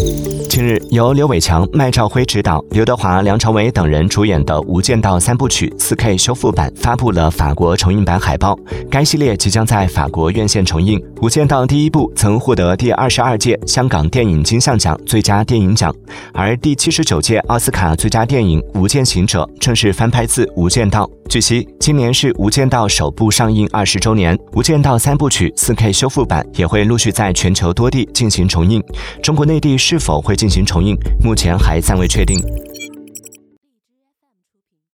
Thank you. 近日，由刘伟强、麦兆辉执导，刘德华、梁朝伟等人主演的《无间道》三部曲 4K 修复版发布了法国重映版海报。该系列即将在法国院线重映。《无间道》第一部曾获得第二十二届香港电影金像奖最佳电影奖，而第七十九届奥斯卡最佳电影《无间行者》正是翻拍自《无间道》。据悉，今年是《无间道》首部上映二十周年，《无间道》三部曲 4K 修复版也会陆续在全球多地进行重映。中国内地是否会进？进行重印，目前还暂未确定。